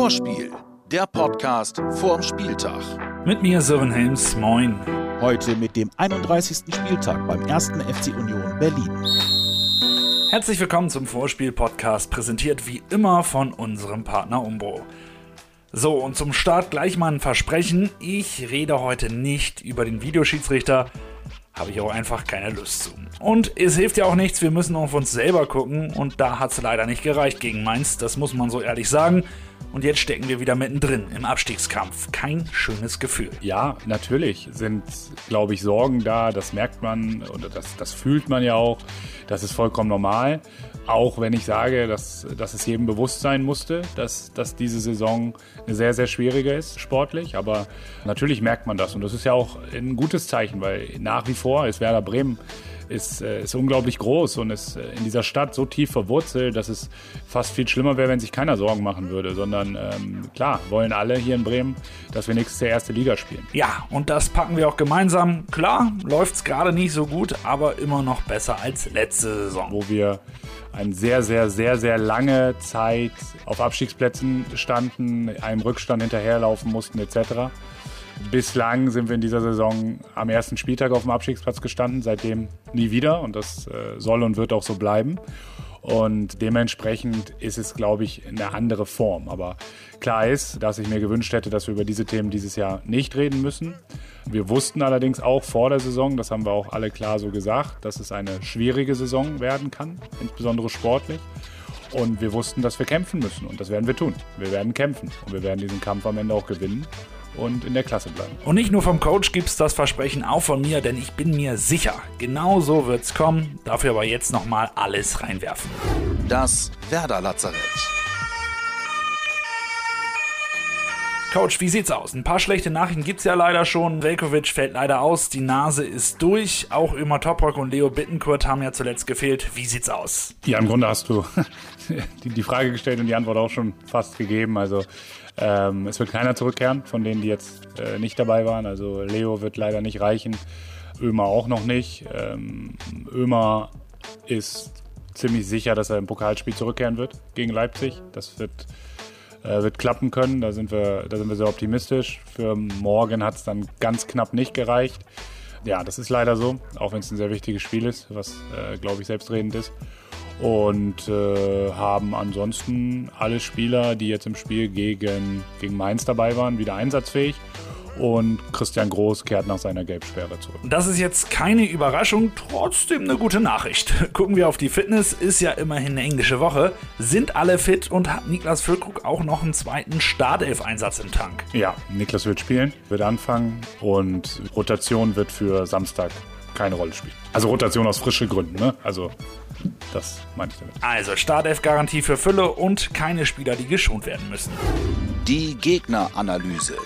Vorspiel, der Podcast vorm Spieltag. Mit mir Sören Helms, moin. Heute mit dem 31. Spieltag beim 1. FC Union Berlin. Herzlich willkommen zum Vorspiel-Podcast, präsentiert wie immer von unserem Partner Umbro. So, und zum Start gleich mal ein Versprechen. Ich rede heute nicht über den Videoschiedsrichter, habe ich auch einfach keine Lust zu. Und es hilft ja auch nichts, wir müssen auf uns selber gucken und da hat es leider nicht gereicht gegen Mainz, das muss man so ehrlich sagen. Und jetzt stecken wir wieder mittendrin im Abstiegskampf. Kein schönes Gefühl. Ja, natürlich sind, glaube ich, Sorgen da. Das merkt man oder das, das fühlt man ja auch. Das ist vollkommen normal. Auch wenn ich sage, dass, dass es jedem bewusst sein musste, dass, dass diese Saison eine sehr, sehr schwierige ist, sportlich. Aber natürlich merkt man das. Und das ist ja auch ein gutes Zeichen, weil nach wie vor ist Werder Bremen ist, äh, ist unglaublich groß und ist äh, in dieser Stadt so tief verwurzelt, dass es fast viel schlimmer wäre, wenn sich keiner Sorgen machen würde, sondern ähm, klar, wollen alle hier in Bremen, dass wir nächstes Jahr erste Liga spielen. Ja, und das packen wir auch gemeinsam. Klar, läuft es gerade nicht so gut, aber immer noch besser als letzte Saison. Wo wir eine sehr, sehr, sehr, sehr lange Zeit auf Abstiegsplätzen standen, einem Rückstand hinterherlaufen mussten etc. Bislang sind wir in dieser Saison am ersten Spieltag auf dem Abstiegsplatz gestanden, seitdem nie wieder und das äh, soll und wird auch so bleiben. Und dementsprechend ist es, glaube ich, eine andere Form. Aber klar ist, dass ich mir gewünscht hätte, dass wir über diese Themen dieses Jahr nicht reden müssen. Wir wussten allerdings auch vor der Saison, das haben wir auch alle klar so gesagt, dass es eine schwierige Saison werden kann, insbesondere sportlich. Und wir wussten, dass wir kämpfen müssen und das werden wir tun. Wir werden kämpfen und wir werden diesen Kampf am Ende auch gewinnen und in der Klasse bleiben. Und nicht nur vom Coach gibt es das Versprechen auch von mir, denn ich bin mir sicher, genau so wird es kommen. Dafür aber jetzt nochmal alles reinwerfen. Das Werder Lazarett. Coach, wie sieht's aus? Ein paar schlechte Nachrichten gibt's ja leider schon. Velkovic fällt leider aus, die Nase ist durch. Auch Ömer Toprak und Leo Bittenkurt haben ja zuletzt gefehlt. Wie sieht's aus? Ja, im Grunde hast du die, die Frage gestellt und die Antwort auch schon fast gegeben. Also ähm, es wird keiner zurückkehren von denen, die jetzt äh, nicht dabei waren. Also Leo wird leider nicht reichen, Ömer auch noch nicht. Ähm, Ömer ist ziemlich sicher, dass er im Pokalspiel zurückkehren wird gegen Leipzig. Das wird äh, wird klappen können. Da sind wir, da sind wir sehr optimistisch. Für morgen hat es dann ganz knapp nicht gereicht. Ja, das ist leider so, auch wenn es ein sehr wichtiges Spiel ist, was, äh, glaube ich, selbstredend ist. Und äh, haben ansonsten alle Spieler, die jetzt im Spiel gegen, gegen Mainz dabei waren, wieder einsatzfähig und Christian Groß kehrt nach seiner Gelbsperre zurück. Das ist jetzt keine Überraschung, trotzdem eine gute Nachricht. Gucken wir auf die Fitness, ist ja immerhin eine englische Woche. Sind alle fit und hat Niklas Füllkrug auch noch einen zweiten Startelf-Einsatz im Tank? Ja, Niklas wird spielen, wird anfangen und Rotation wird für Samstag keine Rolle spielen. Also Rotation aus frischen Gründen, ne? Also das meine ich damit. Also Startelf-Garantie für Fülle und keine Spieler, die geschont werden müssen. Die Gegneranalyse.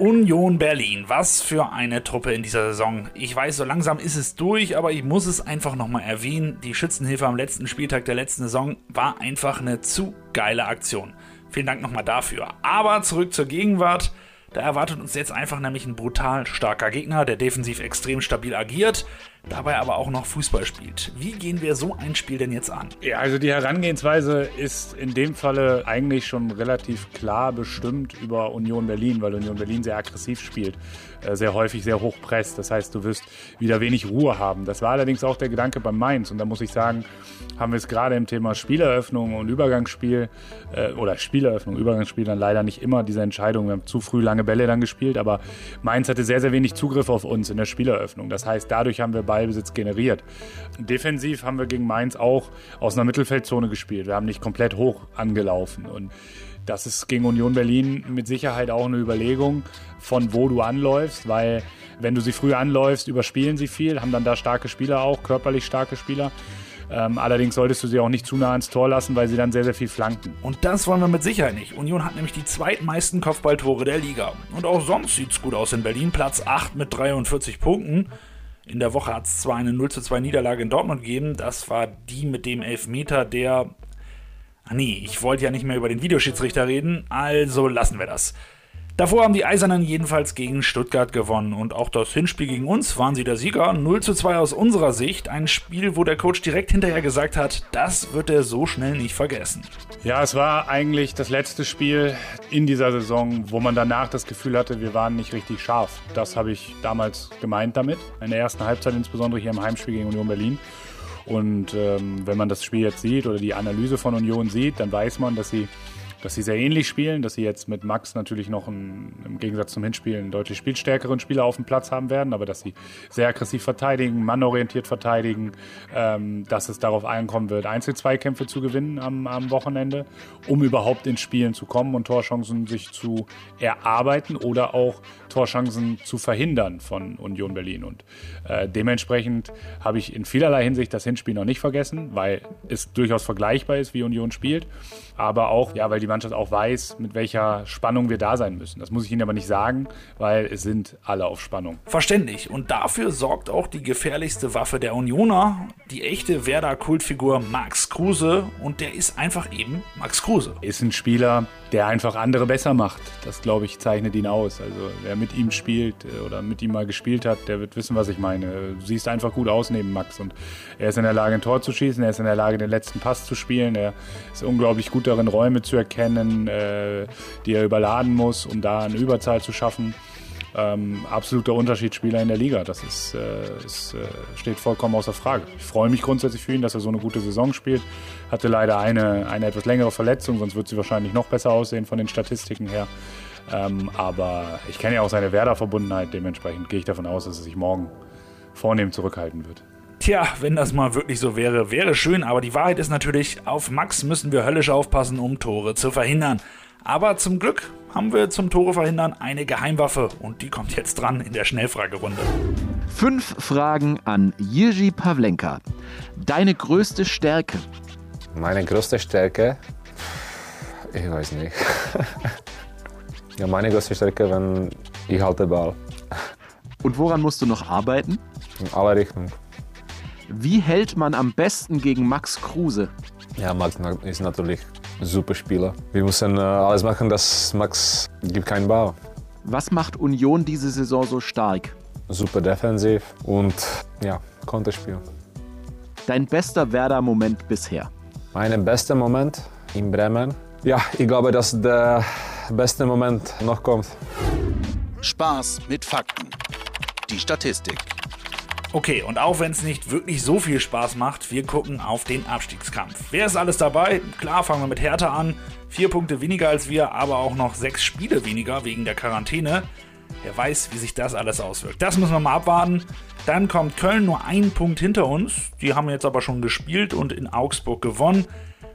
Union Berlin. Was für eine Truppe in dieser Saison. Ich weiß, so langsam ist es durch, aber ich muss es einfach nochmal erwähnen. Die Schützenhilfe am letzten Spieltag der letzten Saison war einfach eine zu geile Aktion. Vielen Dank nochmal dafür. Aber zurück zur Gegenwart. Da erwartet uns jetzt einfach nämlich ein brutal starker Gegner, der defensiv extrem stabil agiert, dabei aber auch noch Fußball spielt. Wie gehen wir so ein Spiel denn jetzt an? Ja, also die Herangehensweise ist in dem Falle eigentlich schon relativ klar bestimmt über Union Berlin, weil Union Berlin sehr aggressiv spielt, äh, sehr häufig sehr hoch presst. Das heißt, du wirst wieder wenig Ruhe haben. Das war allerdings auch der Gedanke beim Mainz und da muss ich sagen, haben wir es gerade im Thema Spieleröffnung und Übergangsspiel äh, oder Spieleröffnung, Übergangsspiel dann leider nicht immer diese Entscheidung. Wir haben zu früh lange Bälle dann gespielt, aber Mainz hatte sehr, sehr wenig Zugriff auf uns in der Spieleröffnung. Das heißt, dadurch haben wir Ballbesitz generiert. Defensiv haben wir gegen Mainz auch aus einer Mittelfeldzone gespielt. Wir haben nicht komplett hoch angelaufen und das ist gegen Union Berlin mit Sicherheit auch eine Überlegung, von wo du anläufst, weil wenn du sie früh anläufst, überspielen sie viel, haben dann da starke Spieler auch, körperlich starke Spieler. Ähm, allerdings solltest du sie auch nicht zu nah ans Tor lassen, weil sie dann sehr, sehr viel flanken. Und das wollen wir mit Sicherheit nicht. Union hat nämlich die zweitmeisten Kopfballtore der Liga. Und auch sonst sieht es gut aus in Berlin. Platz 8 mit 43 Punkten. In der Woche hat es zwar eine 0 zu 2 Niederlage in Dortmund gegeben. Das war die mit dem Elfmeter, der. Ach nee, ich wollte ja nicht mehr über den Videoschiedsrichter reden, also lassen wir das. Davor haben die Eisernen jedenfalls gegen Stuttgart gewonnen und auch das Hinspiel gegen uns waren sie der Sieger. 0 zu 2 aus unserer Sicht. Ein Spiel, wo der Coach direkt hinterher gesagt hat, das wird er so schnell nicht vergessen. Ja, es war eigentlich das letzte Spiel in dieser Saison, wo man danach das Gefühl hatte, wir waren nicht richtig scharf. Das habe ich damals gemeint damit. In der ersten Halbzeit, insbesondere hier im Heimspiel gegen Union Berlin. Und ähm, wenn man das Spiel jetzt sieht oder die Analyse von Union sieht, dann weiß man, dass sie dass sie sehr ähnlich spielen, dass sie jetzt mit Max natürlich noch einen, im Gegensatz zum Hinspiel einen deutlich spielstärkeren Spieler auf dem Platz haben werden, aber dass sie sehr aggressiv verteidigen, mannorientiert verteidigen, ähm, dass es darauf ankommen wird, Einzelzweikämpfe zu gewinnen am, am Wochenende, um überhaupt ins Spielen zu kommen und Torchancen sich zu erarbeiten oder auch Torchancen zu verhindern von Union Berlin. Und äh, dementsprechend habe ich in vielerlei Hinsicht das Hinspiel noch nicht vergessen, weil es durchaus vergleichbar ist, wie Union spielt, aber auch, ja, weil die Mannschaft auch weiß, mit welcher Spannung wir da sein müssen. Das muss ich Ihnen aber nicht sagen, weil es sind alle auf Spannung. Verständlich. Und dafür sorgt auch die gefährlichste Waffe der Unioner, die echte Werder-Kultfigur Max Kruse. Und der ist einfach eben Max Kruse. Ist ein Spieler, der einfach andere besser macht. Das, glaube ich, zeichnet ihn aus. Also wer mit ihm spielt äh, oder mit ihm mal gespielt hat, der wird wissen, was ich meine. Du siehst einfach gut aus neben Max. Und er ist in der Lage, ein Tor zu schießen. Er ist in der Lage, den letzten Pass zu spielen. Er ist unglaublich gut darin, Räume zu erkennen, äh, die er überladen muss, um da eine Überzahl zu schaffen. Ähm, absoluter Unterschiedsspieler in der Liga. Das ist, äh, ist, äh, steht vollkommen außer Frage. Ich freue mich grundsätzlich für ihn, dass er so eine gute Saison spielt. Hatte leider eine, eine etwas längere Verletzung, sonst wird sie wahrscheinlich noch besser aussehen von den Statistiken her. Ähm, aber ich kenne ja auch seine Werder-Verbundenheit. Dementsprechend gehe ich davon aus, dass er sich morgen vornehm zurückhalten wird. Tja, wenn das mal wirklich so wäre, wäre schön, aber die Wahrheit ist natürlich, auf Max müssen wir höllisch aufpassen, um Tore zu verhindern. Aber zum Glück haben wir zum Tore verhindern eine Geheimwaffe und die kommt jetzt dran in der Schnellfragerunde. Fünf Fragen an Jiří Pavlenka. Deine größte Stärke? Meine größte Stärke? Ich weiß nicht. ja, meine größte Stärke, wenn ich halte Ball. Und woran musst du noch arbeiten? In alle Richtungen. Wie hält man am besten gegen Max Kruse? Ja, Max ist natürlich ein super Spieler. Wir müssen äh, alles machen, dass Max gibt keinen Ball. Was macht Union diese Saison so stark? Super defensiv und ja, Konterspiel. Dein bester Werder-Moment bisher? Mein bester Moment in Bremen. Ja, ich glaube, dass der beste Moment noch kommt. Spaß mit Fakten. Die Statistik. Okay, und auch wenn es nicht wirklich so viel Spaß macht, wir gucken auf den Abstiegskampf. Wer ist alles dabei? Klar, fangen wir mit Hertha an. Vier Punkte weniger als wir, aber auch noch sechs Spiele weniger wegen der Quarantäne. Wer weiß, wie sich das alles auswirkt. Das müssen wir mal abwarten. Dann kommt Köln nur einen Punkt hinter uns. Die haben jetzt aber schon gespielt und in Augsburg gewonnen.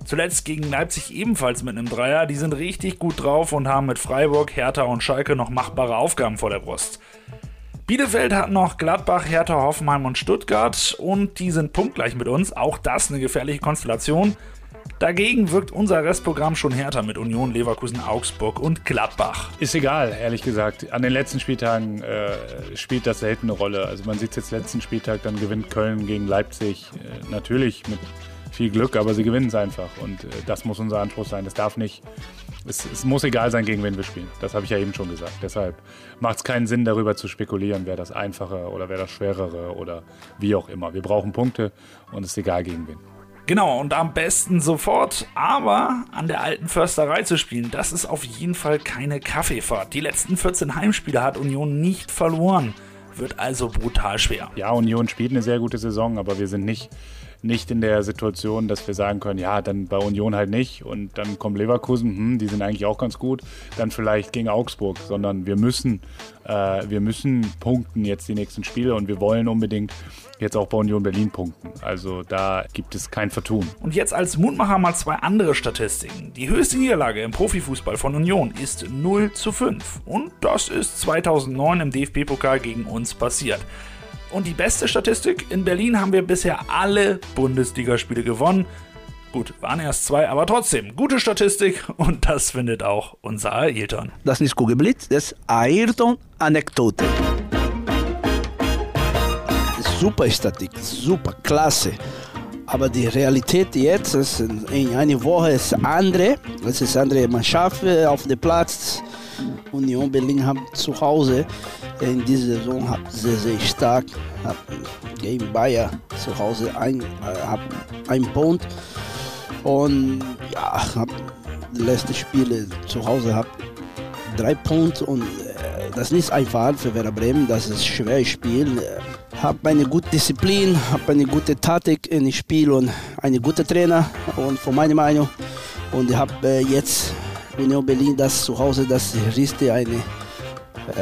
Zuletzt gegen Leipzig ebenfalls mit einem Dreier. Die sind richtig gut drauf und haben mit Freiburg, Hertha und Schalke noch machbare Aufgaben vor der Brust. Bielefeld hat noch Gladbach, Hertha, Hoffenheim und Stuttgart und die sind punktgleich mit uns. Auch das eine gefährliche Konstellation. Dagegen wirkt unser Restprogramm schon härter mit Union, Leverkusen, Augsburg und Gladbach. Ist egal, ehrlich gesagt. An den letzten Spieltagen äh, spielt das selten eine Rolle. Also man sieht es jetzt letzten Spieltag, dann gewinnt Köln gegen Leipzig. Äh, natürlich mit viel Glück, aber sie gewinnen es einfach. Und äh, das muss unser Anspruch sein. Es darf nicht, es, es, muss egal sein, gegen wen wir spielen. Das habe ich ja eben schon gesagt. Deshalb macht es keinen Sinn, darüber zu spekulieren, wer das Einfache oder wer das Schwerere oder wie auch immer. Wir brauchen Punkte und es ist egal, gegen wen. Genau, und am besten sofort, aber an der alten Försterei zu spielen, das ist auf jeden Fall keine Kaffeefahrt. Die letzten 14 Heimspiele hat Union nicht verloren. Wird also brutal schwer. Ja, Union spielt eine sehr gute Saison, aber wir sind nicht nicht in der Situation, dass wir sagen können, ja, dann bei Union halt nicht und dann kommt Leverkusen, hm, die sind eigentlich auch ganz gut, dann vielleicht gegen Augsburg, sondern wir müssen, äh, wir müssen punkten jetzt die nächsten Spiele und wir wollen unbedingt jetzt auch bei Union Berlin punkten. Also da gibt es kein Vertun. Und jetzt als Mutmacher mal zwei andere Statistiken. Die höchste Niederlage im Profifußball von Union ist 0 zu 5 und das ist 2009 im DFB-Pokal gegen uns passiert. Und die beste Statistik, in Berlin haben wir bisher alle Bundesligaspiele gewonnen. Gut, waren erst zwei, aber trotzdem, gute Statistik und das findet auch unser Ayrton. Das ist Kugelblitz, das ist Ayrton-Anekdote. Super Statistik, super, klasse. Aber die Realität jetzt, ist in einer Woche ist andere. Es ist andere Mannschaft auf dem Platz. Union Berlin hat zu Hause in dieser Saison hat sehr, sehr stark hat gegen Bayer zu Hause ein, äh, ein Punkt und ja, hab die letzten Spiele zu Hause hab drei Punkte und äh, das ist nicht einfach für Werder Bremen, das ist ein schweres Spiel. Habe eine gute Disziplin, habe eine gute Taktik in dem Spiel und einen guten Trainer und von meiner Meinung und ich habe äh, jetzt Union Berlin das zu Hause, das ist eine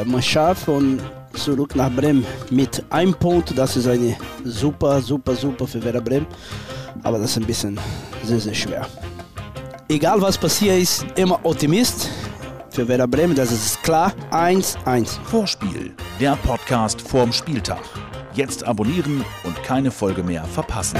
Mannschaft und zurück nach Bremen mit einem Punkt. Das ist eine super, super, super für Werder Bremen. Aber das ist ein bisschen sehr, sehr schwer. Egal was passiert ist, immer Optimist für Werder Bremen, das ist klar. 1-1. Vorspiel, der Podcast vorm Spieltag. Jetzt abonnieren und keine Folge mehr verpassen.